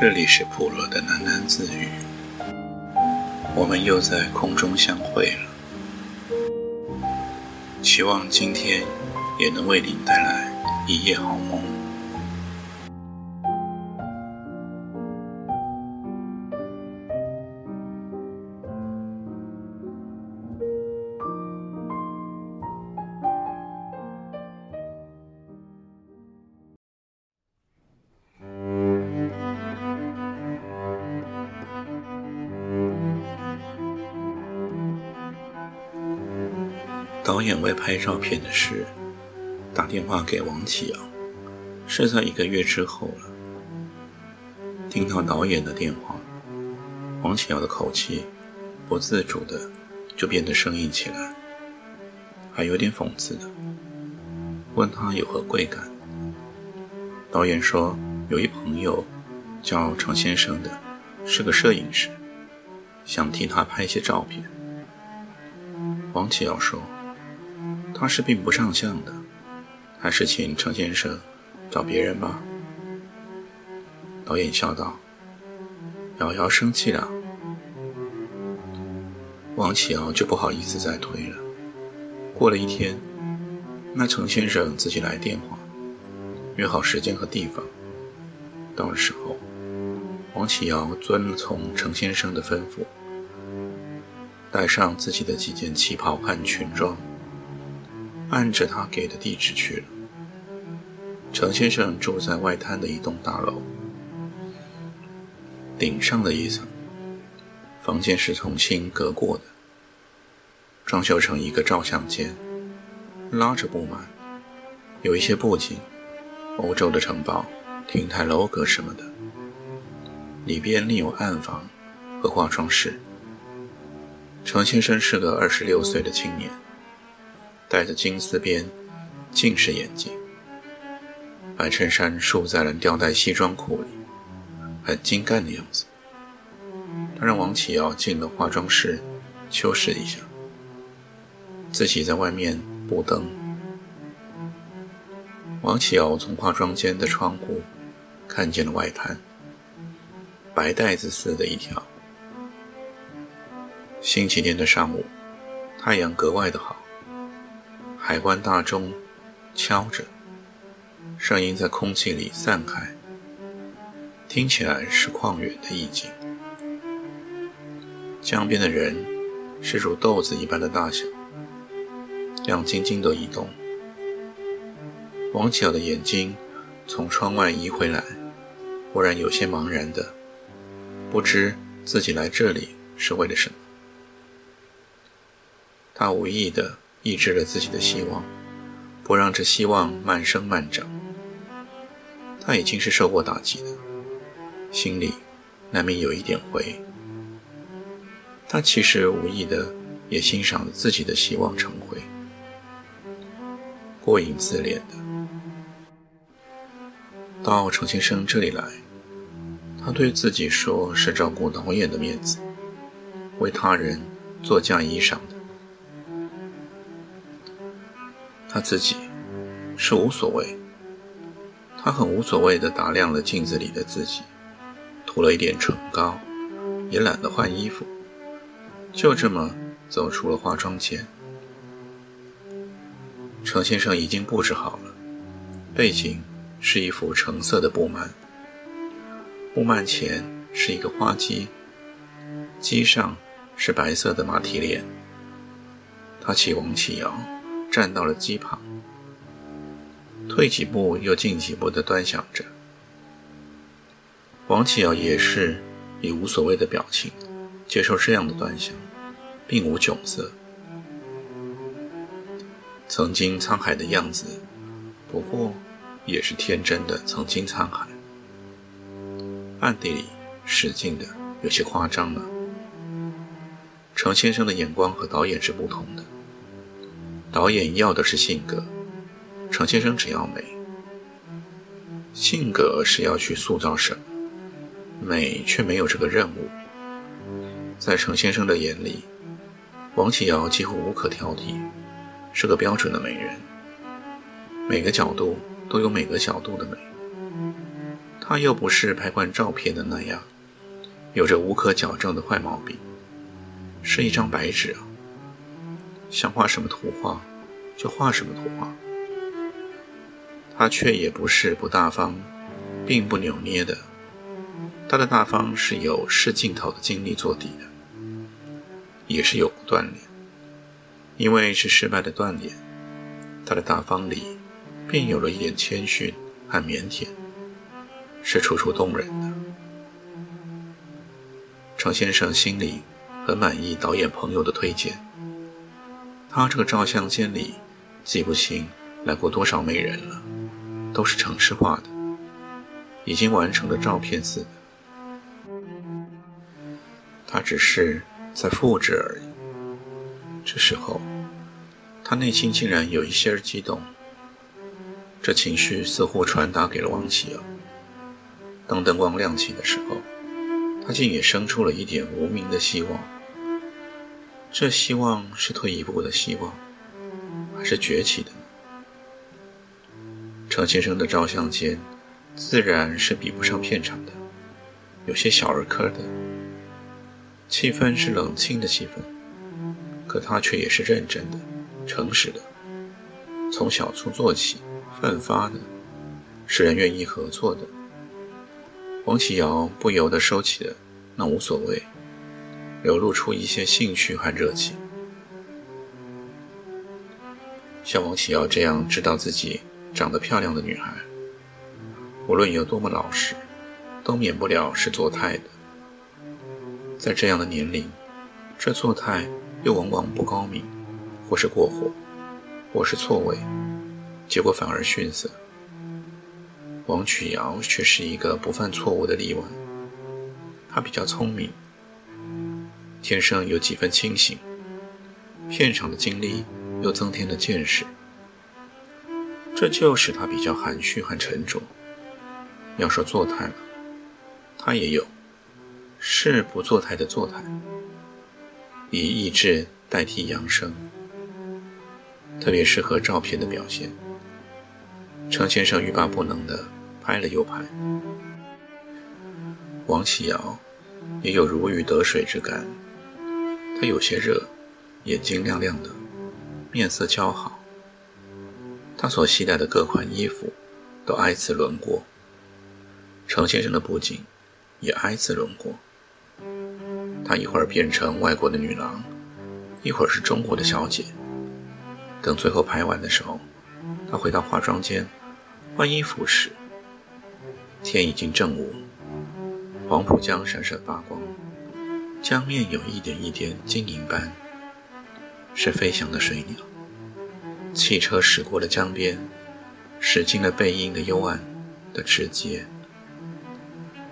这里是普罗的喃喃自语，我们又在空中相会了。希望今天也能为您带来一夜好梦。导演为拍照片的事，打电话给王启尧，是在一个月之后了。听到导演的电话，王启尧的口气不自主的就变得生硬起来，还有点讽刺的问他有何贵干。导演说有一朋友叫程先生的，是个摄影师，想替他拍些照片。王启尧说。他是并不上相的，还是请程先生找别人吧。导演笑道：“瑶瑶生气了。”王启尧就不好意思再推了。过了一天，那程先生自己来电话，约好时间和地方。到的时候，王启尧遵从程先生的吩咐，带上自己的几件旗袍和裙装。按着他给的地址去了。程先生住在外滩的一栋大楼顶上的一层，房间是重新隔过的，装修成一个照相间，拉着布幔，有一些布景，欧洲的城堡、亭台楼阁什么的。里边另有暗房和化妆室。程先生是个二十六岁的青年。戴着金丝边近视眼镜，白衬衫束在了吊带西装裤里，很精干的样子。他让王启尧进了化妆室修饰一下，自己在外面布灯。王启尧从化妆间的窗户看见了外滩，白带子似的一条。星期天的上午，太阳格外的好。海关大钟敲着，声音在空气里散开，听起来是旷远的意境。江边的人是如豆子一般的大小，亮晶晶的移动。王巧的眼睛从窗外移回来，忽然有些茫然的，不知自己来这里是为了什么。他无意的。抑制了自己的希望，不让这希望慢生慢长。他已经是受过打击的，心里难免有一点灰。他其实无意的也欣赏了自己的希望成灰，过瘾自恋的。到程先生这里来，他对自己说是照顾导演的面子，为他人做嫁衣裳的。他自己是无所谓，他很无所谓地打量了镜子里的自己，涂了一点唇膏，也懒得换衣服，就这么走出了化妆间。程先生已经布置好了，背景是一幅橙色的布幔，布幔前是一个花机，机上是白色的马蹄莲。他启王启尧。站到了机旁，退几步又进几步地端详着。王启尧也是以无所谓的表情接受这样的端详，并无窘色。曾经沧海的样子，不过也是天真的曾经沧海，暗地里使劲的有些夸张了。程先生的眼光和导演是不同的。导演要的是性格，程先生只要美。性格是要去塑造什么，美却没有这个任务。在程先生的眼里，王启尧几乎无可挑剔，是个标准的美人。每个角度都有每个角度的美。他又不是拍惯照片的那样，有着无可矫正的坏毛病，是一张白纸啊，想画什么图画就画什么图画。他却也不是不大方，并不扭捏的，他的大方是有试镜头的经历做底的，也是有锻炼，因为是失败的锻炼，他的大方里便有了一点谦逊和腼腆，是楚楚动人的。程先生心里很满意导演朋友的推荐，他这个照相间里记不清来过多少美人了。都是城市化的，已经完成了照片似的。他只是在复制而已。这时候，他内心竟然有一些激动。这情绪似乎传达给了王启尧。当灯光亮起的时候，他竟也生出了一点无名的希望。这希望是退一步的希望，还是崛起的呢？程先生的照相间，自然是比不上片场的，有些小儿科的。气氛是冷清的气氛，可他却也是认真的、诚实的，从小处做起，奋发的，使人愿意合作的。王启尧不由得收起了那无所谓，流露出一些兴趣和热情。像王启尧这样知道自己。长得漂亮的女孩，无论有多么老实，都免不了是做态的。在这样的年龄，这做态又往往不高明，或是过火，或是错位，结果反而逊色。王曲瑶却是一个不犯错误的例外。她比较聪明，天生有几分清醒，片场的经历又增添了见识。这就使他比较含蓄和沉着。要说做态嘛，他也有，是不做态的做态，以意志代替扬声，特别适合照片的表现。程先生欲罢不能的拍了又拍。王启尧也有如鱼得水之感，他有些热，眼睛亮亮的，面色姣好。他所携带的各款衣服都挨次轮过，程先生的布景也挨次轮过。他一会儿变成外国的女郎，一会儿是中国的小姐。等最后拍完的时候，他回到化妆间换衣服时，天已经正午，黄浦江闪闪发光，江面有一点一点晶莹般，是飞翔的水鸟。汽车驶过了江边，驶进了背阴的幽暗的直街。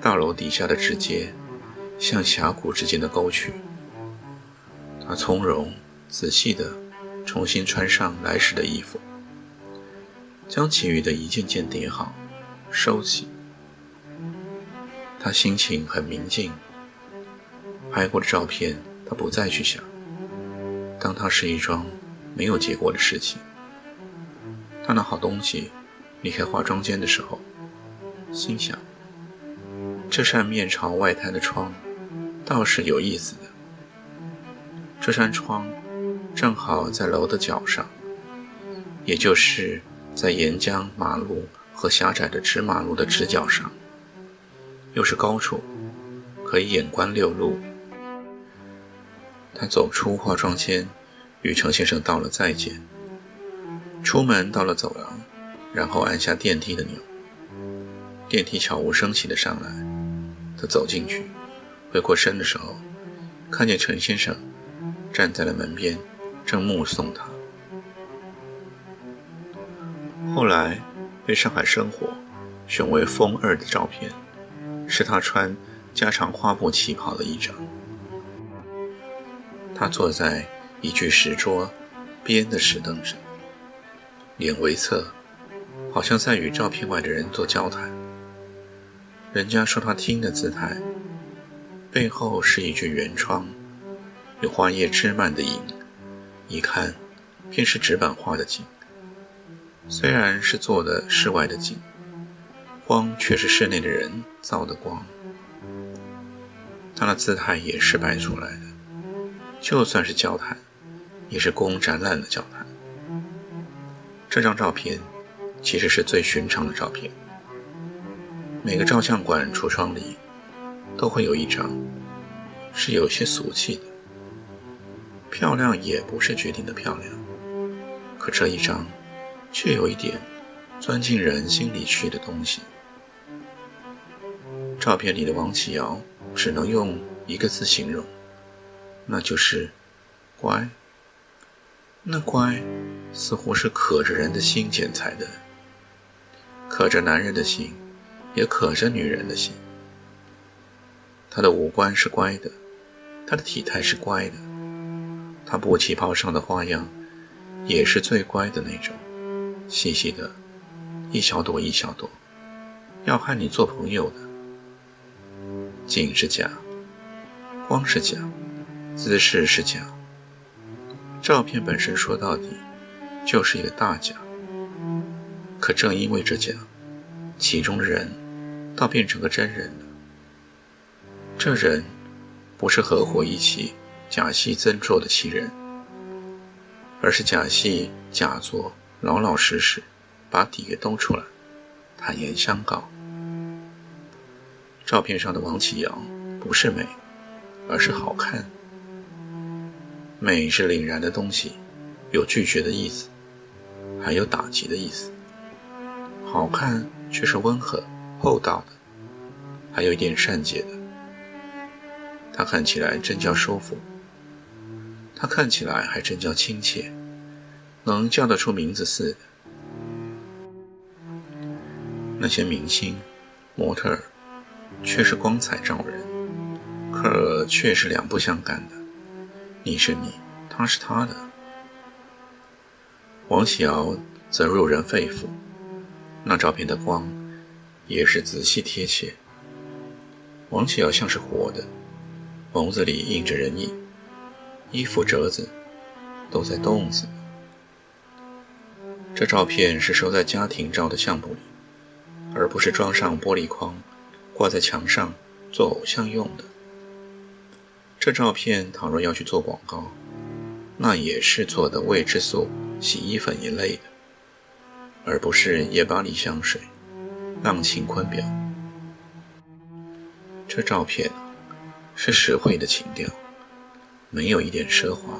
大楼底下的直街，像峡谷之间的沟渠。他从容仔细地重新穿上来时的衣服，将其余的一件件叠好，收起。他心情很明净。拍过的照片，他不再去想，当它是一桩没有结果的事情。他拿好东西离开化妆间的时候，心想：这扇面朝外滩的窗倒是有意思的。这扇窗正好在楼的角上，也就是在沿江马路和狭窄的直马路的直角上，又是高处，可以眼观六路。他走出化妆间，与程先生道了再见。出门到了走廊，然后按下电梯的钮，电梯悄无声息地上来。他走进去，回过身的时候，看见陈先生站在了门边，正目送他。后来被上海生活选为风二的照片，是他穿加长花布旗袍的一张。他坐在一具石桌边的石凳上。脸微侧，好像在与照片外的人做交谈。人家说他听的姿态，背后是一卷圆窗，有花叶枝蔓的影，一看便是纸板画的景。虽然是做的室外的景，光却是室内的人造的光。他的姿态也是摆出来的，就算是交谈，也是供展览的交谈。这张照片其实是最寻常的照片，每个照相馆橱窗里都会有一张，是有些俗气的。漂亮也不是决定的漂亮，可这一张却有一点钻进人心里去的东西。照片里的王启尧。只能用一个字形容，那就是“乖”。那乖，似乎是可着人的心剪裁的，可着男人的心，也可着女人的心。他的五官是乖的，他的体态是乖的，他布旗袍上的花样，也是最乖的那种，细细的，一小朵一小朵，要和你做朋友的。景是假，光是假，姿势是假，照片本身说到底就是一个大假。可正因为这假，其中的人倒变成个真人了。这人不是合伙一起假戏真做的欺人，而是假戏假做，老老实实把底给兜出来，坦言相告。照片上的王启阳不是美，而是好看。美是凛然的东西，有拒绝的意思，还有打击的意思。好看却是温和厚道的，还有一点善解的。他看起来真叫舒服，他看起来还真叫亲切，能叫得出名字似的。那些明星、模特儿。却是光彩照人，可却是两不相干的。你是你，他是他的。王启尧则入人肺腑，那照片的光也是仔细贴切。王启尧像是活的，眸子里映着人影，衣服褶子都在动子。这照片是收在家庭照的相簿里，而不是装上玻璃框。挂在墙上做偶像用的。这照片倘若要去做广告，那也是做的味之素、洗衣粉一类的，而不是夜巴黎香水、浪琴昆表。这照片是实惠的情调，没有一点奢华，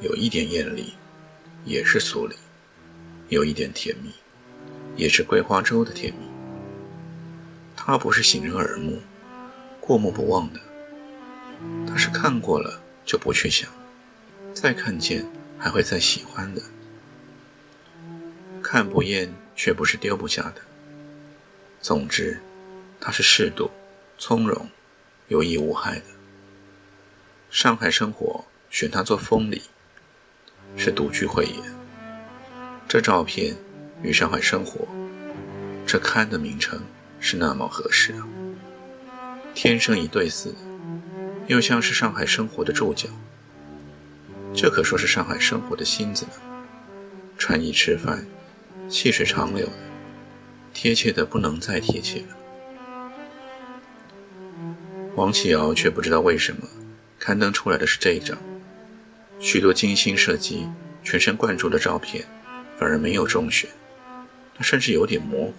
有一点艳丽，也是俗丽，有一点甜蜜，也是桂花粥的甜蜜。他不是醒人耳目、过目不忘的，他是看过了就不去想，再看见还会再喜欢的。看不厌却不是丢不下的。总之，他是适度、从容、有益无害的。上海生活选他做封礼，是独具慧眼。这照片与上海生活这刊的名称。是那么合适啊！天生一对似的，又像是上海生活的注脚。这可说是上海生活的心子呢。穿衣吃饭，细水长流的，贴切的不能再贴切了。王启尧却不知道为什么，刊登出来的是这一张。许多精心设计、全神贯注的照片，反而没有中选。他甚至有点模糊，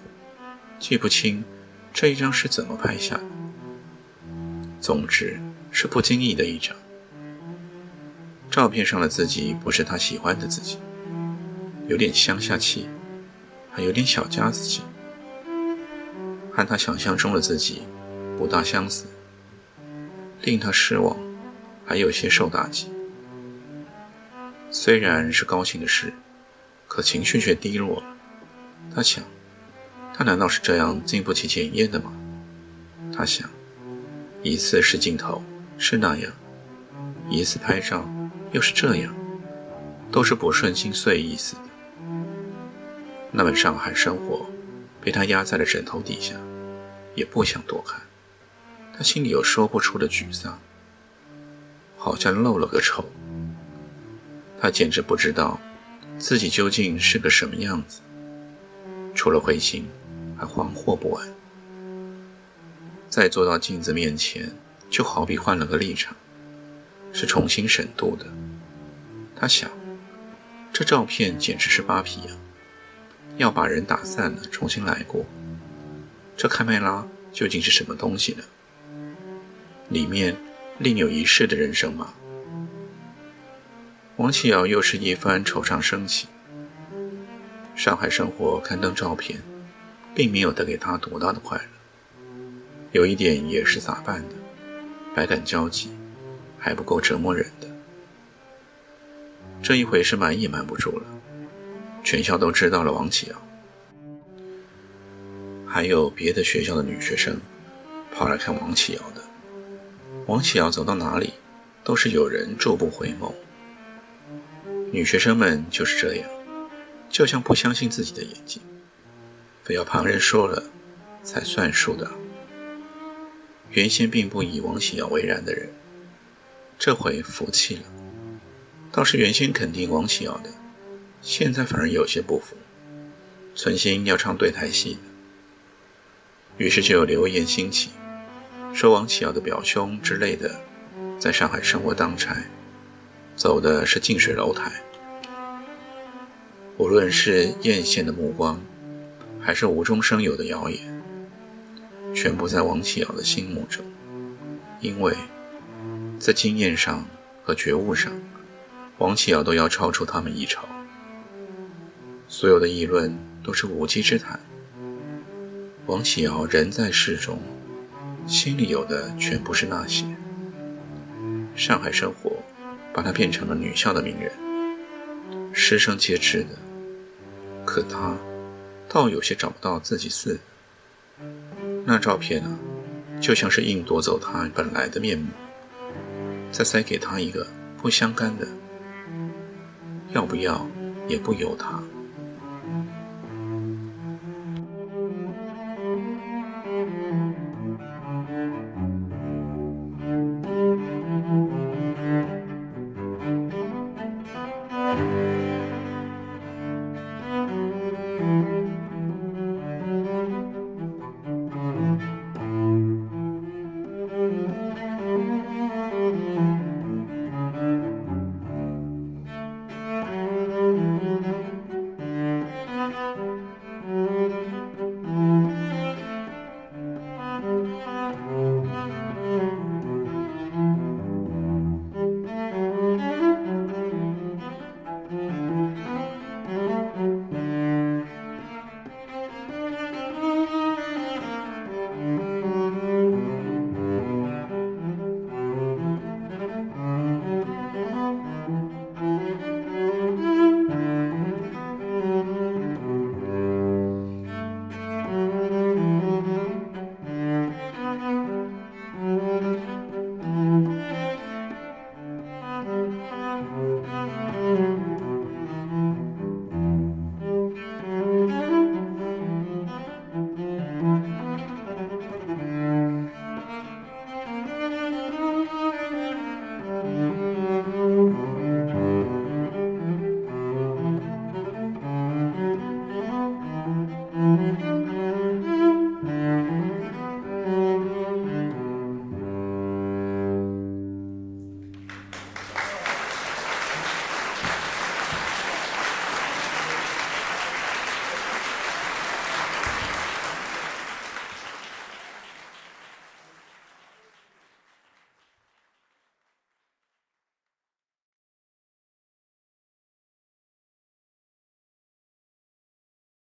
记不清。这一张是怎么拍下的？总之是不经意的一张。照片上的自己不是他喜欢的自己，有点乡下气，还有点小家子气，和他想象中的自己不大相似，令他失望，还有些受打击。虽然是高兴的事，可情绪却低落了。他想。他难道是这样经不起检验的吗？他想，一次是镜头，是那样；一次拍照，又是这样，都是不顺心碎意似的。那本上海生活被他压在了枕头底下，也不想多看。他心里有说不出的沮丧，好像漏了个丑。他简直不知道自己究竟是个什么样子，除了灰心。还惶惑不安。再坐到镜子面前，就好比换了个立场，是重新审度的。他想，这照片简直是扒皮啊！要把人打散了，重新来过。这开麦拉究竟是什么东西呢？里面另有一世的人生吗？王启尧又是一番惆怅升起。上海生活刊登照片，并没有带给他多大的快乐。有一点也是咋办的，百感交集，还不够折磨人的。这一回是瞒也瞒不住了，全校都知道了王启尧。还有别的学校的女学生跑来看王启尧的。王启尧走到哪里，都是有人驻步回眸。女学生们就是这样，就像不相信自己的眼睛，非要旁人说了才算数的。原先并不以王启尧为然的人，这回服气了。倒是原先肯定王启尧的，现在反而有些不服，存心要唱对台戏的。于是就有流言兴起，说王启尧的表兄之类的，在上海生活当差，走的是近水楼台。无论是艳羡的目光，还是无中生有的谣言，全部在王启尧的心目中，因为在经验上和觉悟上，王启尧都要超出他们一筹。所有的议论都是无稽之谈。王启尧人在世中，心里有的全不是那些。上海生活把他变成了女校的名人，师生皆知的。可他倒有些找不到自己似的。那照片呢，就像是硬夺走他本来的面目，再塞给他一个不相干的。要不要也不由他。